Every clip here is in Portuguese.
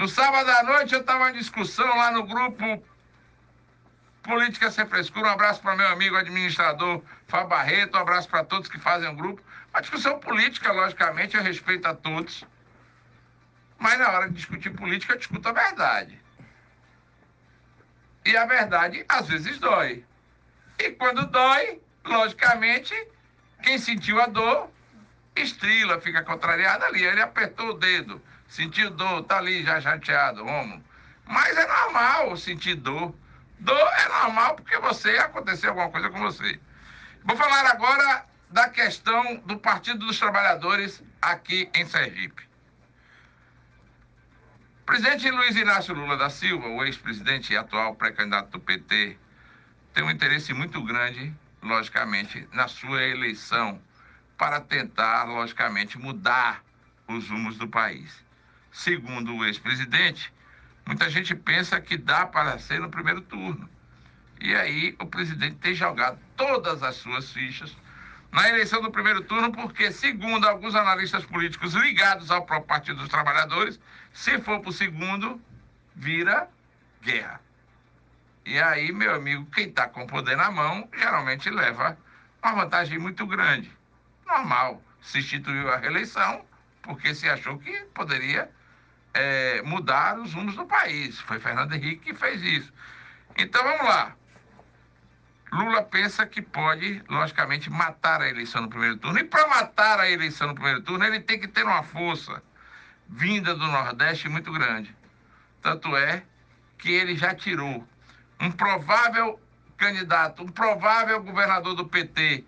No sábado à noite eu estava em discussão lá no grupo Política Sem Frescura. Um abraço para meu amigo administrador Fábio Barreto, um abraço para todos que fazem o grupo. Uma discussão política, logicamente, eu respeito a todos. Mas na hora de discutir política, eu discuto a verdade. E a verdade, às vezes, dói. E quando dói, logicamente, quem sentiu a dor, estrila, fica contrariado ali. Ele apertou o dedo, sentiu dor, tá ali já chateado, homo. Mas é normal sentir dor. Dor é normal porque você aconteceu alguma coisa com você. Vou falar agora da questão do Partido dos Trabalhadores aqui em Sergipe. O presidente Luiz Inácio Lula da Silva, o ex-presidente e atual pré-candidato do PT, tem um interesse muito grande, logicamente, na sua eleição para tentar, logicamente, mudar os rumos do país. Segundo o ex-presidente, muita gente pensa que dá para ser no primeiro turno. E aí o presidente tem jogado todas as suas fichas na eleição do primeiro turno, porque, segundo alguns analistas políticos ligados ao próprio Partido dos Trabalhadores, se for para o segundo, vira guerra. E aí, meu amigo, quem está com o poder na mão, geralmente leva uma vantagem muito grande. Normal, se instituiu a reeleição, porque se achou que poderia é, mudar os rumos do país. Foi Fernando Henrique que fez isso. Então, vamos lá. Lula pensa que pode, logicamente, matar a eleição no primeiro turno. E para matar a eleição no primeiro turno, ele tem que ter uma força vinda do Nordeste muito grande. Tanto é que ele já tirou um provável candidato, um provável governador do PT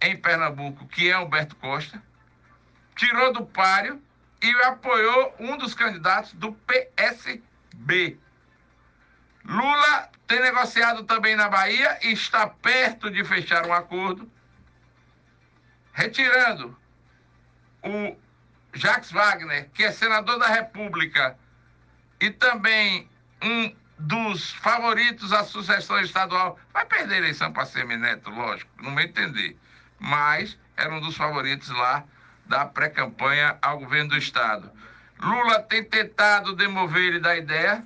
em Pernambuco, que é Alberto Costa, tirou do páreo e apoiou um dos candidatos do PSB. Lula tem negociado também na Bahia e está perto de fechar um acordo, retirando o Jacques Wagner, que é senador da República e também um dos favoritos à sucessão estadual. Vai perder a eleição para Semineto, lógico, não me entender. Mas era um dos favoritos lá da pré-campanha ao governo do Estado. Lula tem tentado demover ele da ideia,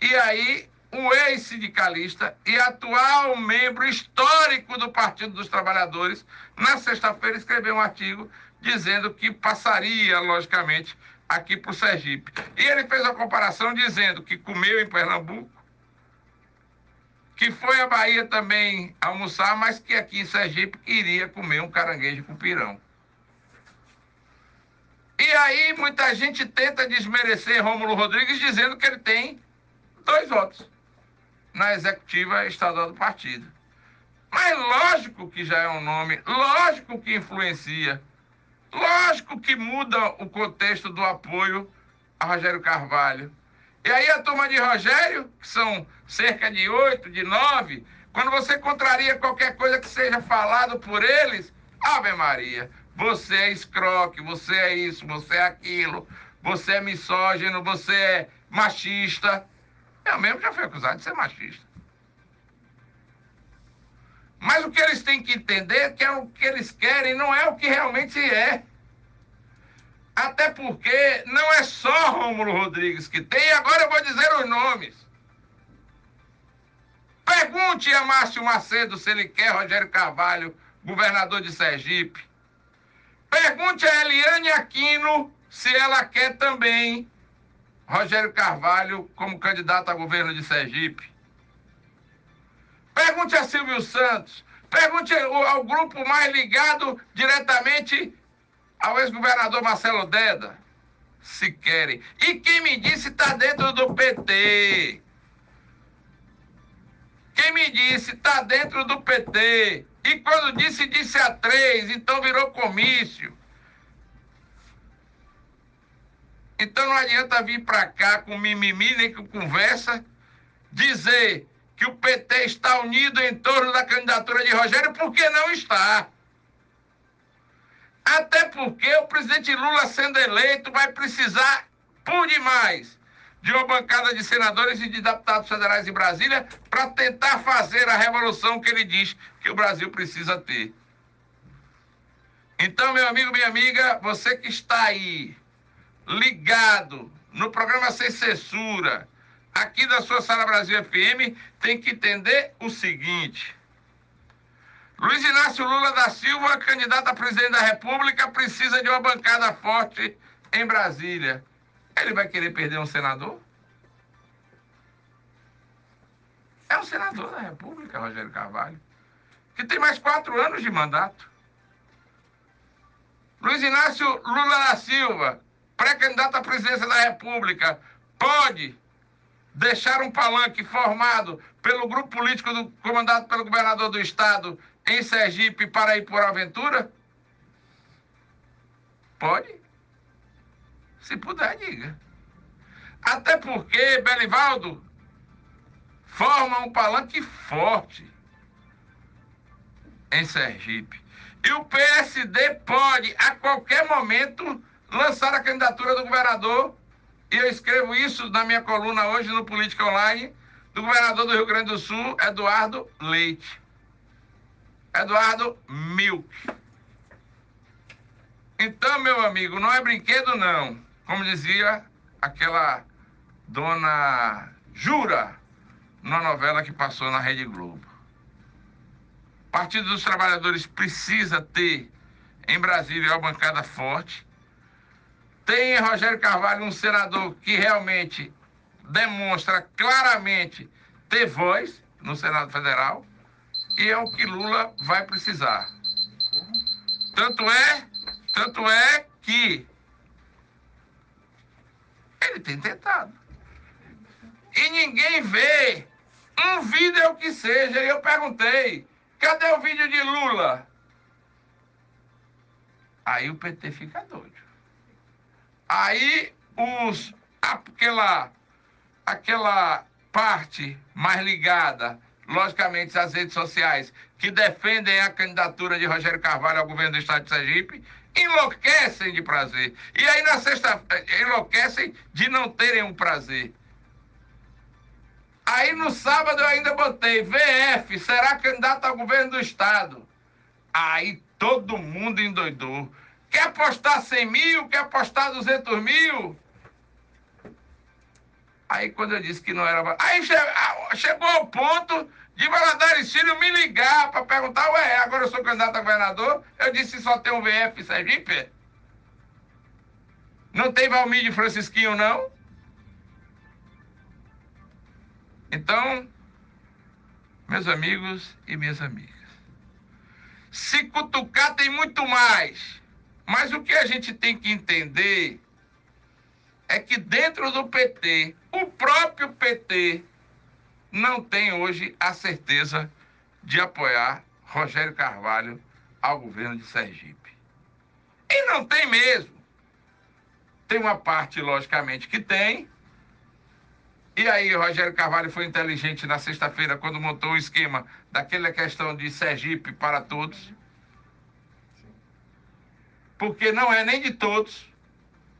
e aí o ex-sindicalista e atual membro histórico do Partido dos Trabalhadores, na sexta-feira escreveu um artigo dizendo que passaria, logicamente, aqui para o Sergipe. E ele fez a comparação dizendo que comeu em Pernambuco, que foi à Bahia também almoçar, mas que aqui em Sergipe iria comer um caranguejo com pirão. E aí muita gente tenta desmerecer Rômulo Rodrigues dizendo que ele tem dois votos na executiva estadual do partido. Mas lógico que já é um nome, lógico que influencia, lógico que muda o contexto do apoio a Rogério Carvalho. E aí a turma de Rogério, que são cerca de oito, de nove, quando você contraria qualquer coisa que seja falado por eles, Ave Maria, você é escroque, você é isso, você é aquilo, você é misógino, você é machista. Eu mesmo já fui acusado de ser machista. Mas o que eles têm que entender é que é o que eles querem, não é o que realmente é. Até porque não é só Rômulo Rodrigues que tem, agora eu vou dizer os nomes. Pergunte a Márcio Macedo se ele quer Rogério Carvalho, governador de Sergipe. Pergunte a Eliane Aquino se ela quer também Rogério Carvalho como candidato a governo de Sergipe. Pergunte a Silvio Santos. Pergunte ao grupo mais ligado diretamente ao ex-governador Marcelo Deda, se querem. E quem me disse está dentro do PT. Quem me disse está dentro do PT. E quando disse, disse a três, então virou comício. Então não adianta vir para cá com mimimi nem com conversa, dizer que o PT está unido em torno da candidatura de Rogério, porque não está. Até porque o presidente Lula, sendo eleito, vai precisar, por demais, de uma bancada de senadores e de deputados federais em Brasília para tentar fazer a revolução que ele diz que o Brasil precisa ter. Então, meu amigo, minha amiga, você que está aí ligado no programa Sem Censura, aqui da sua Sala Brasil FM, tem que entender o seguinte. Luiz Inácio Lula da Silva, candidato a presidente da República, precisa de uma bancada forte em Brasília. Ele vai querer perder um senador? É um senador da República, Rogério Carvalho, que tem mais quatro anos de mandato. Luiz Inácio Lula da Silva, pré-candidato à presidência da República, pode deixar um palanque formado pelo grupo político do, comandado pelo governador do estado em Sergipe para ir por aventura? Pode. Se puder, diga. Até porque Belivaldo forma um palanque forte em Sergipe. E o PSD pode, a qualquer momento, lançar a candidatura do governador. E eu escrevo isso na minha coluna hoje no Política Online, do governador do Rio Grande do Sul, Eduardo Leite. Eduardo Milk. Então, meu amigo, não é brinquedo, não. Como dizia aquela dona Jura, numa novela que passou na Rede Globo. O Partido dos Trabalhadores precisa ter em Brasília uma bancada forte. Tem em Rogério Carvalho um senador que realmente demonstra claramente ter voz no Senado Federal e é o que Lula vai precisar. Tanto é, tanto é que ele tem tentado. E ninguém vê um vídeo que seja. E eu perguntei, cadê o vídeo de Lula? Aí o PT fica doido. Aí os, aquela, aquela parte mais ligada logicamente, as redes sociais que defendem a candidatura de Rogério Carvalho ao governo do estado de Sergipe, enlouquecem de prazer. E aí, na sexta, enlouquecem de não terem um prazer. Aí, no sábado, eu ainda botei VF, será candidato ao governo do estado. Aí, todo mundo endoidou. Quer apostar 100 mil? Quer apostar 200 mil? Aí quando eu disse que não era. Aí chegou ao ponto de Valadares Filho me ligar para perguntar, ué, agora eu sou candidato a governador, eu disse só tem um VF Sergipe? Não tem Valmir Francisquinho, não? Então, meus amigos e minhas amigas, se cutucar tem muito mais. Mas o que a gente tem que entender é que dentro do PT, o próprio PT não tem hoje a certeza de apoiar Rogério Carvalho ao governo de Sergipe. E não tem mesmo. Tem uma parte, logicamente, que tem. E aí, Rogério Carvalho foi inteligente na sexta-feira, quando montou o esquema daquela questão de Sergipe para todos. Porque não é nem de todos.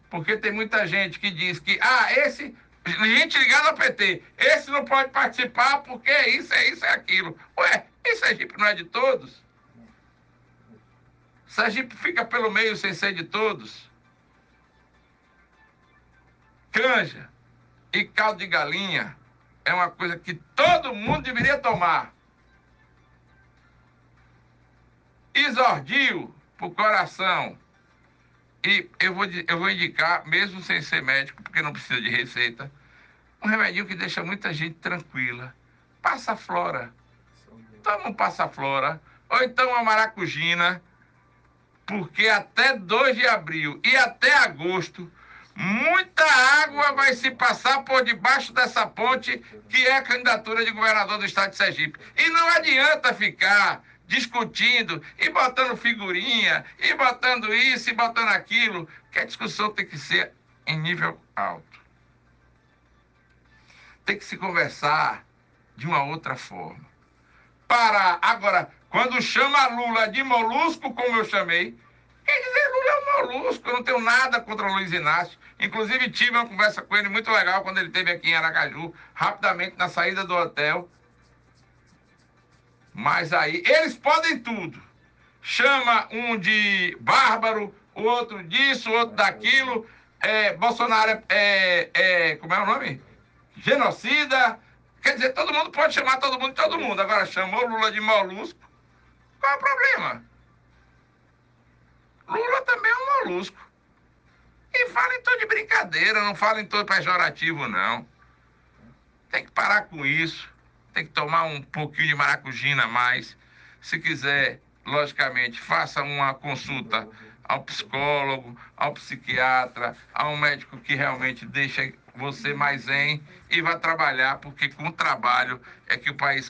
Porque tem muita gente que diz que, ah, esse, gente ligada ao PT, esse não pode participar porque isso, é isso, é aquilo. Ué, e Sergipe não é de todos? Sergipe fica pelo meio sem ser de todos. Canja e caldo de galinha é uma coisa que todo mundo deveria tomar. Isordio pro coração. E eu vou, eu vou indicar, mesmo sem ser médico, porque não precisa de receita, um remedinho que deixa muita gente tranquila. Passa flora. Toma um passa flora. Ou então uma maracujina. Porque até 2 de abril e até agosto, muita água vai se passar por debaixo dessa ponte que é a candidatura de governador do estado de Sergipe. E não adianta ficar discutindo e botando figurinha, e botando isso e botando aquilo, que a discussão tem que ser em nível alto. Tem que se conversar de uma outra forma. Para agora, quando chama Lula de molusco, como eu chamei, quer dizer, Lula é um molusco, eu não tenho nada contra o Luiz Inácio. Inclusive, tive uma conversa com ele muito legal quando ele esteve aqui em Aracaju, rapidamente na saída do hotel. Mas aí, eles podem tudo. Chama um de bárbaro, o outro disso, o outro daquilo. é, Bolsonaro é, é, é, Como é o nome? Genocida. Quer dizer, todo mundo pode chamar todo mundo de todo mundo. Agora chamou Lula de molusco. Qual é o problema? Lula também é um molusco. E fala em tom de brincadeira, não fala em tom pejorativo, não. Tem que parar com isso. Tem que tomar um pouquinho de maracujina a mais. Se quiser, logicamente, faça uma consulta ao psicólogo, ao psiquiatra, a um médico que realmente deixa você mais zen e vá trabalhar, porque com o trabalho é que o país